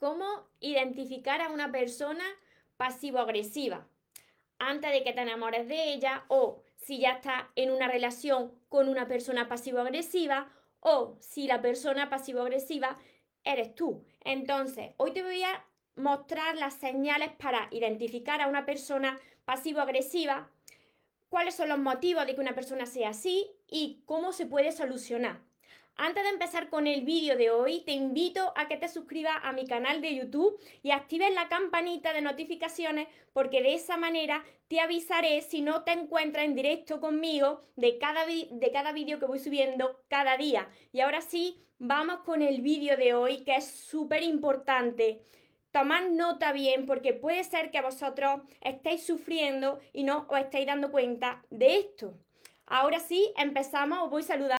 cómo identificar a una persona pasivo-agresiva antes de que te enamores de ella o si ya estás en una relación con una persona pasivo-agresiva o si la persona pasivo-agresiva eres tú. Entonces, hoy te voy a mostrar las señales para identificar a una persona pasivo-agresiva, cuáles son los motivos de que una persona sea así y cómo se puede solucionar. Antes de empezar con el vídeo de hoy, te invito a que te suscribas a mi canal de YouTube y actives la campanita de notificaciones porque de esa manera te avisaré si no te encuentras en directo conmigo de cada, de cada vídeo que voy subiendo cada día. Y ahora sí, vamos con el vídeo de hoy que es súper importante. Tomad nota bien porque puede ser que vosotros estéis sufriendo y no os estéis dando cuenta de esto. Ahora sí, empezamos, os voy a saludar.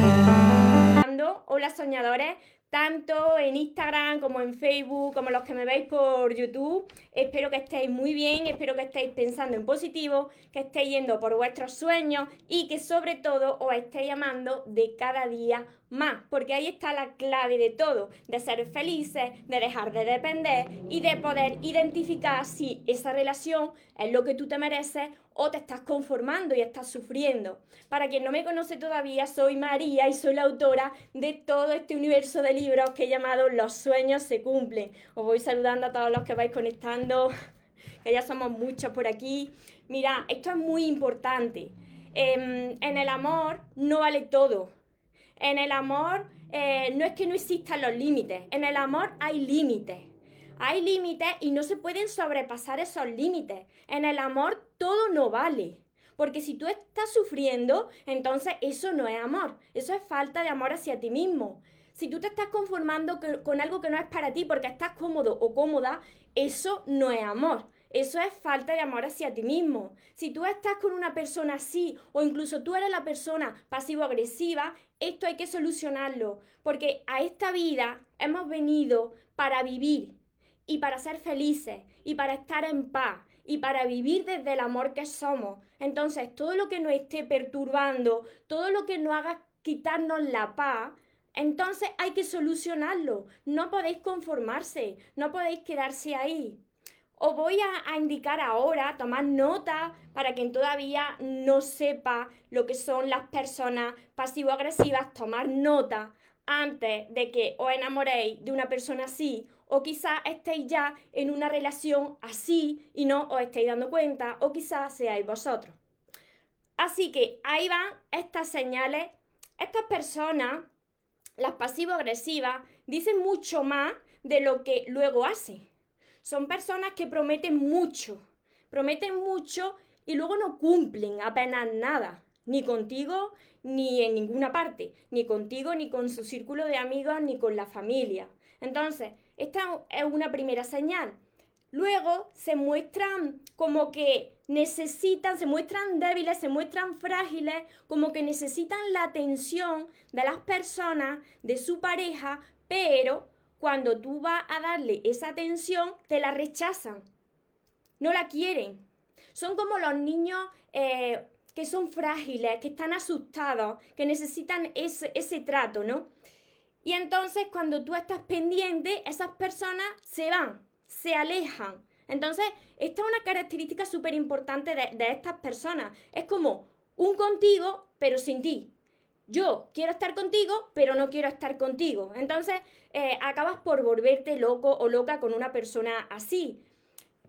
Soñadores, tanto en Instagram como en Facebook, como los que me veis por YouTube. Espero que estéis muy bien, espero que estéis pensando en positivo, que estéis yendo por vuestros sueños y que sobre todo os estéis amando de cada día más, porque ahí está la clave de todo, de ser felices, de dejar de depender y de poder identificar si esa relación es lo que tú te mereces o te estás conformando y estás sufriendo. Para quien no me conoce todavía, soy María y soy la autora de todo este universo de libros que he llamado Los sueños se cumplen. Os voy saludando a todos los que vais conectando, que ya somos muchos por aquí. Mira, esto es muy importante. Em, en el amor no vale todo en el amor eh, no es que no existan los límites, en el amor hay límites. Hay límites y no se pueden sobrepasar esos límites. En el amor todo no vale. Porque si tú estás sufriendo, entonces eso no es amor. Eso es falta de amor hacia ti mismo. Si tú te estás conformando con algo que no es para ti porque estás cómodo o cómoda, eso no es amor. Eso es falta de amor hacia ti mismo. Si tú estás con una persona así o incluso tú eres la persona pasivo-agresiva, esto hay que solucionarlo, porque a esta vida hemos venido para vivir y para ser felices y para estar en paz y para vivir desde el amor que somos. Entonces, todo lo que nos esté perturbando, todo lo que nos haga quitarnos la paz, entonces hay que solucionarlo. No podéis conformarse, no podéis quedarse ahí. Os voy a, indicar ahora, tomar nota para quien todavía no sepa lo que son las personas pasivo-agresivas, tomar nota antes de que os enamoréis de una persona así o quizás estéis ya en una relación así y no os estéis dando cuenta o quizás seáis vosotros. Así que ahí van estas señales. Estas personas, las pasivo-agresivas, dicen mucho más de lo que luego hacen. Son personas que prometen mucho, prometen mucho y luego no cumplen apenas nada, ni contigo ni en ninguna parte, ni contigo ni con su círculo de amigos ni con la familia. Entonces, esta es una primera señal. Luego se muestran como que necesitan, se muestran débiles, se muestran frágiles, como que necesitan la atención de las personas, de su pareja, pero cuando tú vas a darle esa atención, te la rechazan. No la quieren. Son como los niños eh, que son frágiles, que están asustados, que necesitan ese, ese trato, ¿no? Y entonces cuando tú estás pendiente, esas personas se van, se alejan. Entonces, esta es una característica súper importante de, de estas personas. Es como un contigo, pero sin ti yo quiero estar contigo, pero no quiero estar contigo. Entonces, eh, acabas por volverte loco o loca con una persona así.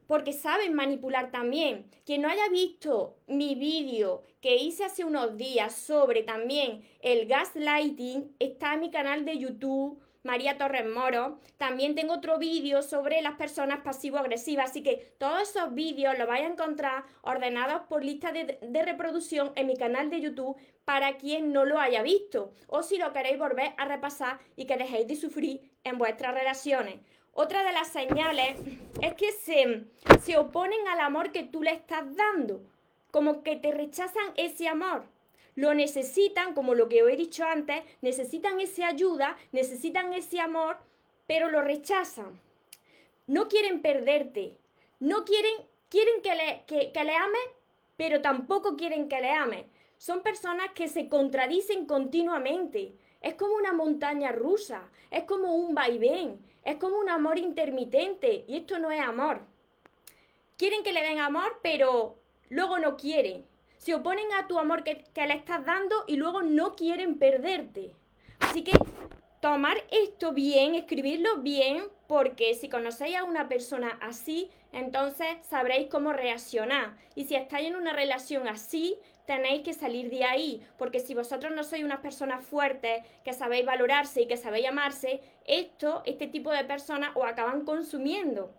Porque saben manipular también. Quien no haya visto mi vídeo que hice hace unos días sobre también el gaslighting, está en mi canal de YouTube María Torres Moro, también tengo otro vídeo sobre las personas pasivo-agresivas, así que todos esos vídeos los vais a encontrar ordenados por lista de, de, reproducción en mi canal de YouTube para quien no lo haya visto, o si lo queréis volver a repasar y que dejéis de sufrir en vuestras relaciones. Otra de las señales es que se, se oponen al amor que tú le estás dando, como que te rechazan ese amor. Lo necesitan, como lo que he dicho antes, necesitan esa ayuda, necesitan ese amor, pero lo rechazan. No quieren perderte, no quieren, quieren que le, que, le pero tampoco quieren que le ames. Son personas que se contradicen continuamente. Es como una montaña rusa, es como un vaivén, es como un amor intermitente y esto no es amor. Quieren que le den amor, pero luego no quieren. Se oponen a tu amor que, que le estás dando y luego no quieren perderte. Así que tomar esto bien, escribirlo bien, porque si conocéis a una persona así, entonces sabréis cómo reaccionar. Y si estáis en una relación así, tenéis que salir de ahí, porque si vosotros no sois unas personas fuertes, que sabéis valorarse y que sabéis amarse, esto, este tipo de personas os acaban consumiendo.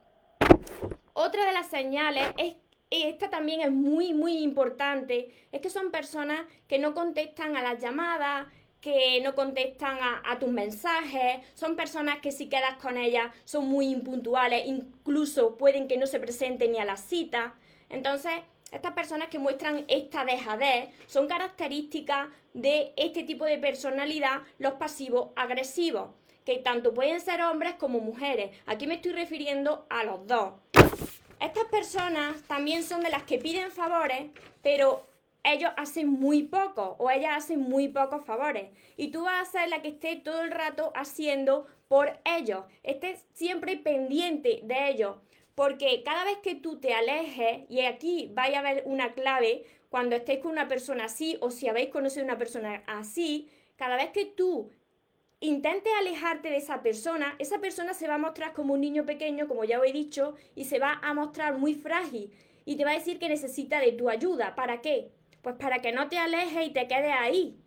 Otra de las señales es esta también es muy, muy importante, es que son personas que no contestan a las llamadas, que no contestan a, tus mensajes, son personas que si quedas con ellas son muy impuntuales, incluso pueden que no se presenten ni a la cita. Entonces, estas personas que muestran esta dejadez son características de este tipo de personalidad, los pasivos agresivos, que tanto pueden ser hombres como mujeres. Aquí me estoy refiriendo a los dos. Estas personas también son de las que piden favores, pero ellos hacen muy poco o ellas hacen muy pocos favores. Y tú vas a ser la que esté todo el rato haciendo por ellos. Estés siempre pendiente de ellos. Porque cada vez que tú te alejes, y aquí vaya a haber una clave, cuando estéis con una persona así o si habéis conocido una persona así, cada vez que tú intentes alejarte de esa persona, esa persona se va a mostrar como un niño pequeño, como ya os he dicho, y se va a mostrar muy frágil y te va a decir que necesita de tu ayuda. ¿Para qué? Pues para que no te alejes y te quedes ahí.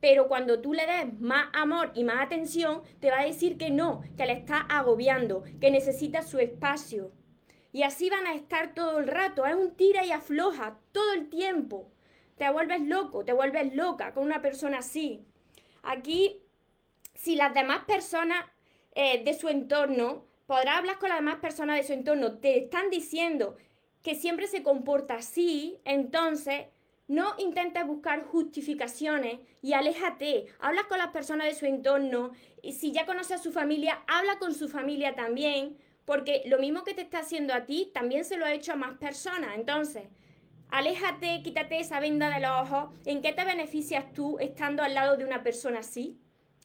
Pero cuando tú le des más amor y más atención, te va a decir que no, que le está agobiando, que necesita su espacio. Y así van a estar todo el rato. Es un tira y afloja todo el tiempo. Te vuelves loco, te vuelves loca con una persona así. Aquí, si las demás personas eh, de su entorno, podrá hablar con las demás personas de su entorno, te están diciendo que siempre se comporta así, entonces no intentes buscar justificaciones y aléjate. Habla con las personas de su entorno y si ya conoces a su familia, habla con su familia también, porque lo mismo que te está haciendo a ti, también se lo ha hecho a más personas. Entonces, aléjate, quítate esa venda de los ojos. ¿En qué te beneficias tú estando al lado de una persona así?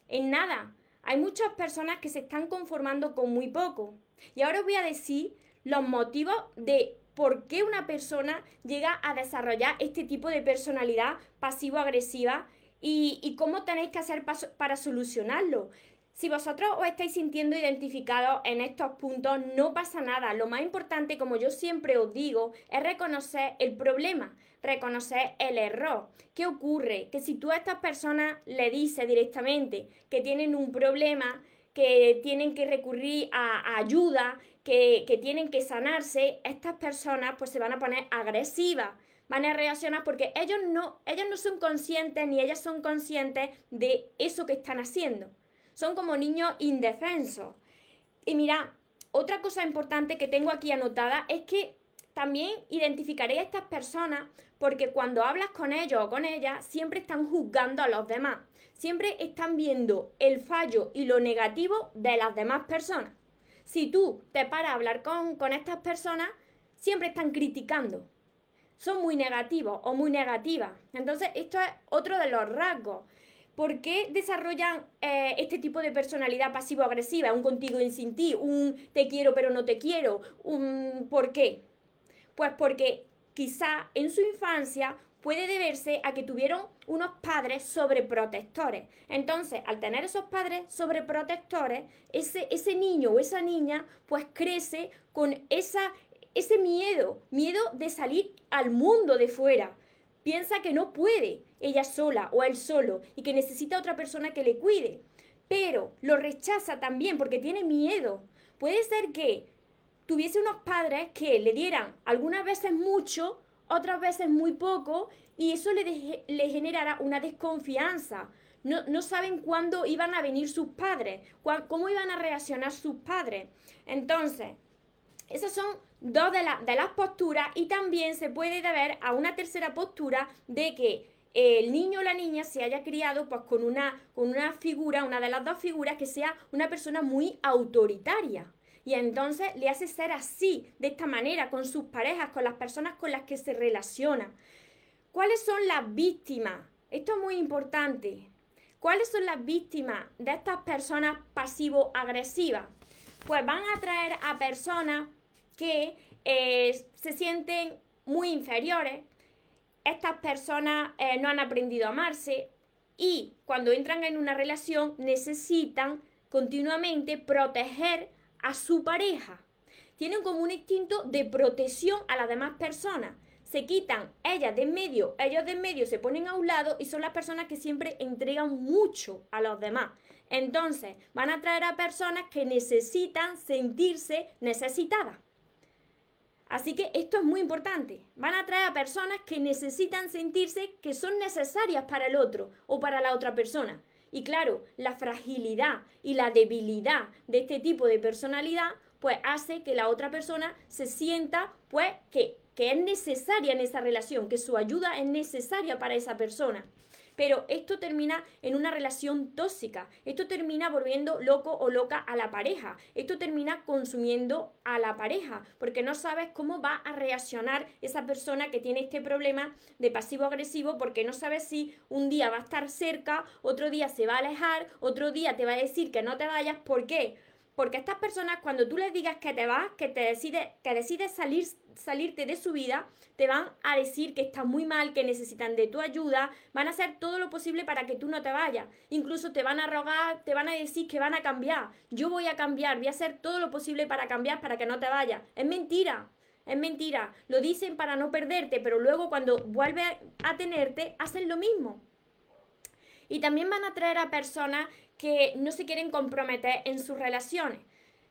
En nada. Hay muchas personas que se están conformando con muy poco. Y ahora os voy a decir los motivos de por qué una persona llega a desarrollar este tipo de personalidad pasivo-agresiva y, cómo tenéis que hacer para solucionarlo. Si vosotros os estáis sintiendo identificados en estos puntos, no pasa nada. Lo más importante, como yo siempre os digo, es reconocer el problema, reconocer el error. ¿Qué ocurre? Que si tú a estas personas le dices directamente que tienen un problema, que tienen que recurrir a, ayuda, que, tienen que sanarse, estas personas pues se van a poner agresivas, van a reaccionar porque ellos no, ellos no son conscientes ni ellas son conscientes de eso que están haciendo. Son como niños indefensos. Y mira, otra cosa importante que tengo aquí anotada es que también identificaré a estas personas porque cuando hablas con ellos o con ellas siempre están juzgando a los demás. Siempre están viendo el fallo y lo negativo de las demás personas. Si tú te paras a hablar con, estas personas, siempre están criticando. Son muy negativos o muy negativas. Entonces, esto es otro de los rasgos. ¿Por qué desarrollan eh, este tipo de personalidad pasivo-agresiva? Un contigo y sin ti, un te quiero pero no te quiero. Un ¿Por qué? Pues porque quizá en su infancia puede deberse a que tuvieron unos padres sobreprotectores. Entonces, al tener esos padres sobreprotectores, ese, ese niño o esa niña pues crece con esa, ese miedo, miedo de salir al mundo de fuera. Piensa que no puede ella sola o él solo y que necesita otra persona que le cuide. pero lo rechaza también porque tiene miedo. Puede ser que tuviese unos padres que le dieran algunas veces mucho, otras veces muy poco, y eso le, le generará una desconfianza. No, no, saben cuándo iban a venir sus padres, cómo iban a reaccionar sus padres. Entonces, esas son dos de, de las posturas y también se puede deber a una tercera postura de que el niño o la niña se haya criado pues con una, con una figura, una de las dos figuras que sea una persona muy autoritaria. Y entonces le hace ser así, de esta manera, con sus parejas, con las personas con las que se relaciona. ¿Cuáles son las víctimas? Esto es muy importante. ¿Cuáles son las víctimas de estas personas pasivo-agresivas? Pues van a atraer a personas que eh, se sienten muy inferiores, estas personas eh, no han aprendido a amarse y cuando entran en una relación necesitan continuamente proteger a su pareja. Tienen como un instinto de protección a las demás personas. Se quitan ellas de en medio, ellos de en medio se ponen a un lado y son las personas que siempre entregan mucho a los demás. Entonces, van a traer a personas que necesitan sentirse necesitadas. Así que esto es muy importante. Van a traer a personas que necesitan sentirse que son necesarias para el otro o para la otra persona. Y claro, la fragilidad y la debilidad de este tipo de personalidad pues hace que la otra persona se sienta pues que, que es necesaria en esa relación, que su ayuda es necesaria para esa persona. Pero esto termina en una relación tóxica. Esto termina volviendo loco o loca a la pareja. Esto termina consumiendo a la pareja. Porque no sabes cómo va a reaccionar esa persona que tiene este problema de pasivo-agresivo. Porque no sabes si un día va a estar cerca, otro día se va a alejar, otro día te va a decir que no te vayas. ¿Por qué? Porque estas personas, cuando tú les digas que te vas, que te decides, que decides salir, salirte de su vida, te van a decir que estás muy mal, que necesitan de tu ayuda, van a hacer todo lo posible para que tú no te vayas. Incluso te van a rogar, te van a decir que van a cambiar. Yo voy a cambiar, voy a hacer todo lo posible para cambiar, para que no te vayas. Es mentira. Es mentira. Lo dicen para no perderte, pero luego cuando vuelve a tenerte, hacen lo mismo. Y también van a traer a personas que no se quieren comprometer en sus relaciones.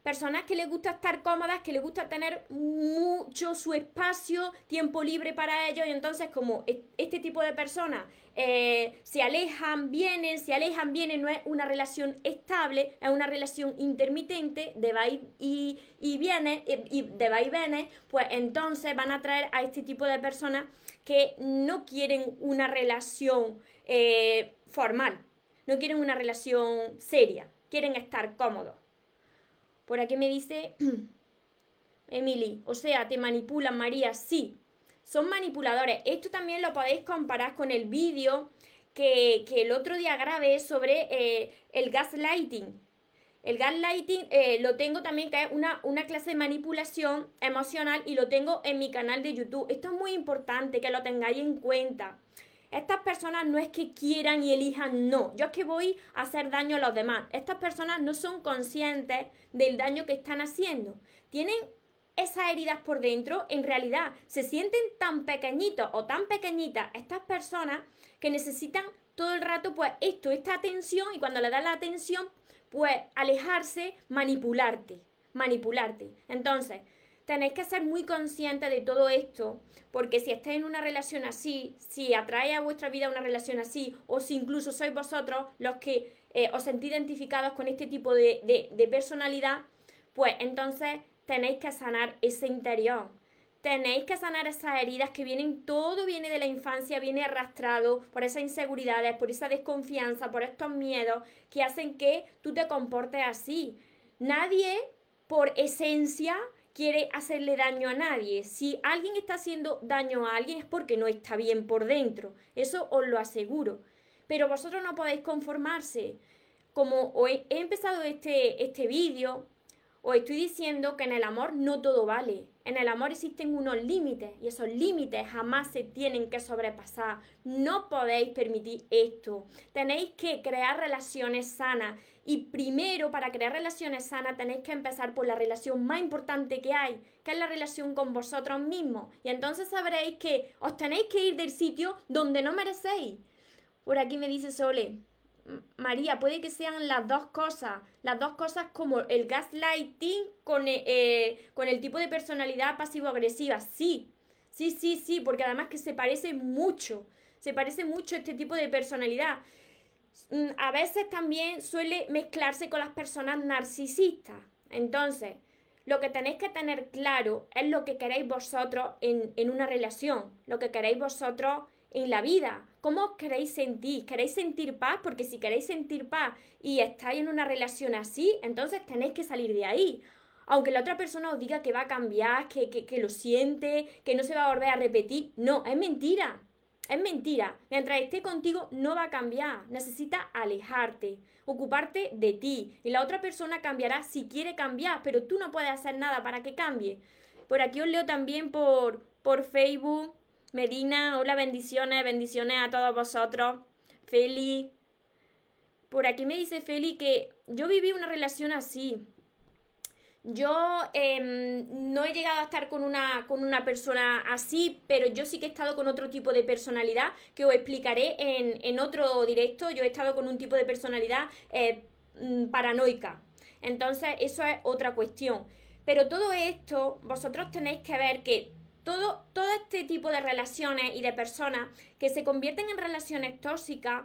Personas que les gusta estar cómodas, que les gusta tener mucho su espacio, tiempo libre para ellos. Y entonces, como este tipo de personas eh, se alejan, vienen, se alejan, vienen, no es una relación estable, es una relación intermitente de va y, viene, y de va y viene, pues entonces van a traer a este tipo de personas que no quieren una relación eh, formal, no quieren una relación seria, quieren estar cómodos. Por aquí me dice Emily, o sea, te manipulan María, sí, son manipuladores. Esto también lo podéis comparar con el vídeo que, el otro día grabé sobre eh, el gaslighting. El gaslighting eh, lo tengo también, que es una, una clase de manipulación emocional y lo tengo en mi canal de YouTube. Esto es muy importante que lo tengáis en cuenta. Estas personas no es que quieran y elijan, no. Yo es que voy a hacer daño a los demás. Estas personas no son conscientes del daño que están haciendo. Tienen esas heridas por dentro, en realidad se sienten tan pequeñitos o tan pequeñitas estas personas que necesitan todo el rato pues esto, esta atención y cuando le das la atención pues alejarse, manipularte, manipularte. Entonces, tenéis que ser muy conscientes de todo esto, porque si estáis en una relación así, si atrae a vuestra vida una relación así, o si incluso sois vosotros los que eh, os sentís identificados con este tipo de, de personalidad, pues entonces tenéis que sanar ese interior. Tenéis que sanar esas heridas que vienen, todo viene de la infancia, viene arrastrado por esas inseguridades, por esa desconfianza, por estos miedos que hacen que tú te comportes así. Nadie, por esencia, quiere hacerle daño a nadie. Si alguien está haciendo daño a alguien es porque no está bien por dentro. Eso os lo aseguro. Pero vosotros no podéis conformarse. Como he empezado este, este vídeo, os estoy diciendo que en el amor no todo vale. En el amor existen unos límites y esos límites jamás se tienen que sobrepasar. No podéis permitir esto. Tenéis que crear relaciones sanas y primero, para crear relaciones sanas, tenéis que empezar por la relación más importante que hay, que es la relación con vosotros mismos. Y entonces sabréis que os tenéis que ir del sitio donde no merecéis. Por aquí me dice Sole, María, puede que sean las dos cosas, las dos cosas como el gaslighting con, eh, eh, con el tipo de personalidad pasivo-agresiva. Sí, sí, sí, sí, porque además que se parece mucho, se parece mucho este tipo de personalidad. Mm, a veces también suele mezclarse con las personas narcisistas. Entonces, lo que tenéis que tener claro es lo que queréis vosotros en, en una relación, lo que queréis vosotros en la vida. ¿Cómo queréis sentir? ¿Queréis sentir paz? Porque si queréis sentir paz y estáis en una relación así, entonces tenéis que salir de ahí. Aunque la otra persona os diga que va a cambiar, que, que, que lo siente, que no se va a volver a repetir. No, es mentira. Es mentira. Mientras esté contigo no va a cambiar. Necesita alejarte, ocuparte de ti. Y la otra persona cambiará si quiere cambiar, pero tú no puedes hacer nada para que cambie. Por aquí os leo también por, por Facebook. Medina, hola, bendiciones, bendiciones a todos vosotros. Feli. Por aquí me dice Feli que yo viví una relación así. Yo em, no he llegado a estar con una, con una persona así, pero yo sí que he estado con otro tipo de personalidad que os explicaré en, otro directo. Yo he estado con un tipo de personalidad eh, mm, paranoica. Entonces, eso es otra cuestión. Pero todo esto, vosotros tenéis que ver que todo, todo este tipo de relaciones y de personas que se convierten en relaciones tóxicas,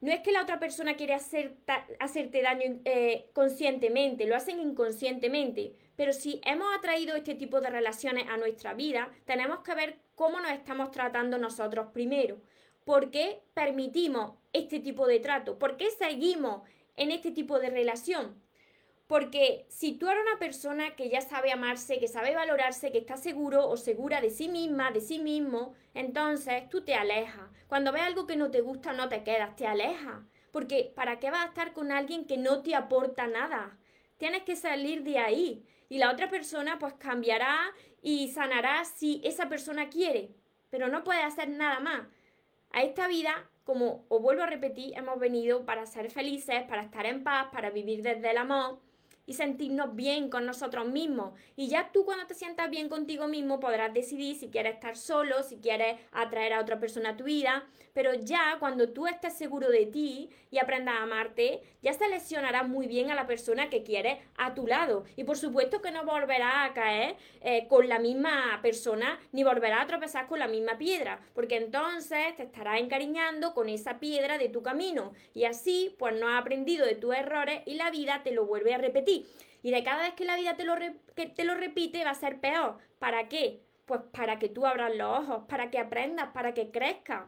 no es que la otra persona quiere hacer hacerte daño eh, conscientemente, lo hacen inconscientemente. Pero si hemos atraído este tipo de relaciones a nuestra vida, tenemos que ver cómo nos estamos tratando nosotros primero. ¿Por qué permitimos este tipo de trato? ¿Por qué seguimos en este tipo de relación? Porque si tú eres una persona que ya sabe amarse, que sabe valorarse, que está seguro o segura de sí misma, de sí mismo, entonces tú te alejas. Cuando ves algo que no te gusta, no te quedas, te alejas. Porque ¿para qué vas a estar con alguien que no te aporta nada? Tienes que salir de ahí. Y la otra persona pues cambiará y sanará si esa persona quiere. Pero no puede hacer nada más. A esta vida, como os vuelvo a repetir, hemos venido para ser felices, para estar en paz, para vivir desde el amor y sentirnos bien con nosotros mismos. Y ya tú cuando te sientas bien contigo mismo podrás decidir si quieres estar solo, si quieres atraer a otra persona a tu vida, pero ya cuando tú estés seguro de ti y aprendas a amarte, ya seleccionarás muy bien a la persona que quieres a tu lado. Y por supuesto que no volverás a caer eh, con la misma persona ni volverás a tropezar con la misma piedra, porque entonces te estarás encariñando con esa piedra de tu camino. Y así, pues no has aprendido de tus errores y la vida te lo vuelve a repetir. Y de cada vez que la vida te lo, te lo repite va a ser peor. ¿Para qué? Pues para que tú abras los ojos, para que aprendas, para que crezcas.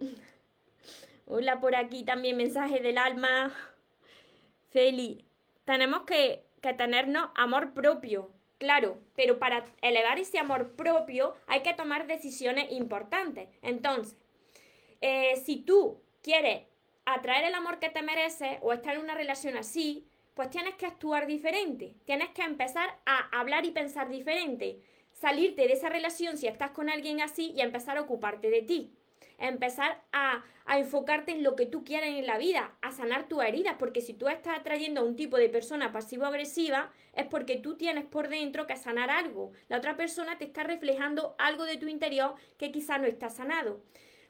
Hola por aquí también mensaje del alma. Feli, tenemos que, que tenernos amor propio, claro, pero para elevar ese amor propio hay que tomar decisiones importantes. Entonces, eh, si tú quieres atraer el amor que te mereces o estar en una relación así, pues tienes que actuar diferente, tienes que empezar a hablar y pensar diferente, salirte de esa relación si estás con alguien así y empezar a ocuparte de ti, empezar a, enfocarte en lo que tú quieres en la vida, a sanar tus heridas, porque si tú estás atrayendo a un tipo de persona pasivo-agresiva es porque tú tienes por dentro que sanar algo, la otra persona te está reflejando algo de tu interior que quizá no está sanado.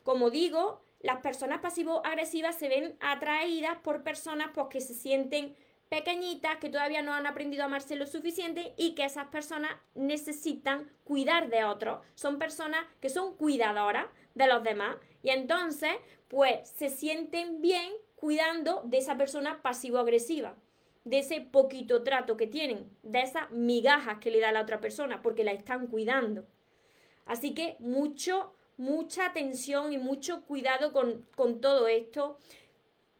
Como digo, las personas pasivo-agresivas se ven atraídas por personas pues, que se sienten pequeñitas que todavía no han aprendido a amarse lo suficiente y que esas personas necesitan cuidar de otros. Son personas que son cuidadoras de los demás y entonces pues se sienten bien cuidando de esa persona pasivo-agresiva, de ese poquito trato que tienen, de esas migajas que le da la otra persona porque la están cuidando. Así que mucho, mucha atención y mucho cuidado con, con todo esto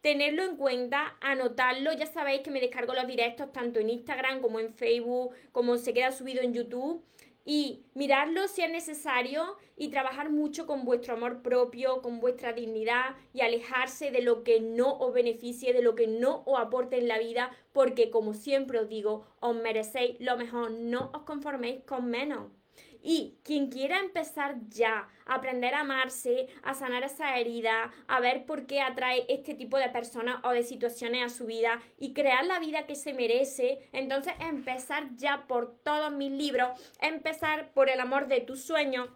tenerlo en cuenta, anotarlo. Ya sabéis que me descargo los directos tanto en Instagram como en Facebook, como se queda subido en YouTube. Y mirarlo si es necesario y trabajar mucho con vuestro amor propio, con vuestra dignidad y alejarse de lo que no os beneficie, de lo que no os aporte en la vida, porque como siempre os digo, os merecéis lo mejor, no os conforméis con menos. Y quien quiera empezar ya a aprender a amarse, a sanar esa herida, a ver por qué atrae este tipo de personas o de situaciones a su vida y crear la vida que se merece, entonces empezar ya por todos mis libros, empezar por el amor de tus sueños,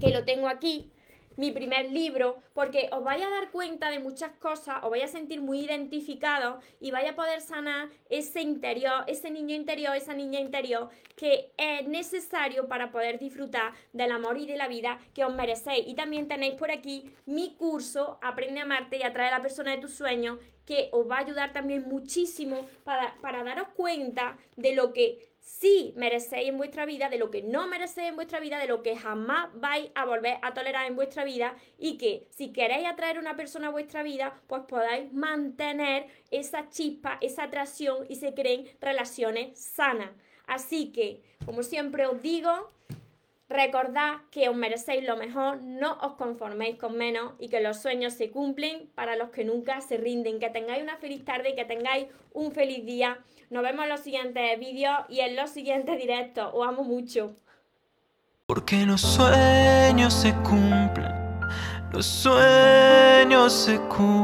que lo tengo aquí, mi primer libro, porque os vais a dar cuenta de muchas cosas, os vais a sentir muy identificados y vais a poder sanar ese interior, ese niño interior, esa niña interior que es necesario para poder disfrutar del amor y de la vida que os merecéis. Y también tenéis por aquí mi curso Aprende a amarte y atrae a la persona de tus sueños, que os va a ayudar también muchísimo para, para daros cuenta de lo que sí merecéis en vuestra vida, de lo que no merecéis en vuestra vida, de lo que jamás vais a volver a tolerar en vuestra vida y que si queréis atraer una persona a vuestra vida, pues podáis mantener esa chispa, esa atracción y se creen relaciones sanas. Así que, como siempre os digo, Recordad que os merecéis lo mejor, no os conforméis con menos y que los sueños se cumplen para los que nunca se rinden. Que tengáis una feliz tarde y que tengáis un feliz día. Nos vemos en los siguientes vídeos y en los siguientes directos. Os amo mucho. Porque los sueños se cumplen, los sueños se cumplen.